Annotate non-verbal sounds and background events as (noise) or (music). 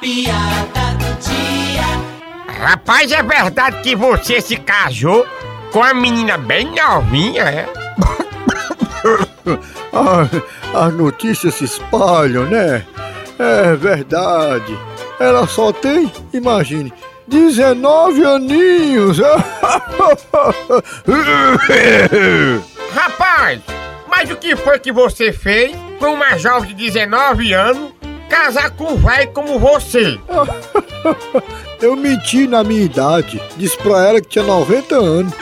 piada do dia. Rapaz, é verdade que você se casou com a menina bem novinha, é? (laughs) Ah, as notícias se espalham, né? É verdade. Ela só tem, imagine, 19 aninhos. (laughs) Rapaz, mas o que foi que você fez com uma jovem de 19 anos casar com um como você? (laughs) Eu menti na minha idade. Disse pra ela que tinha 90 anos.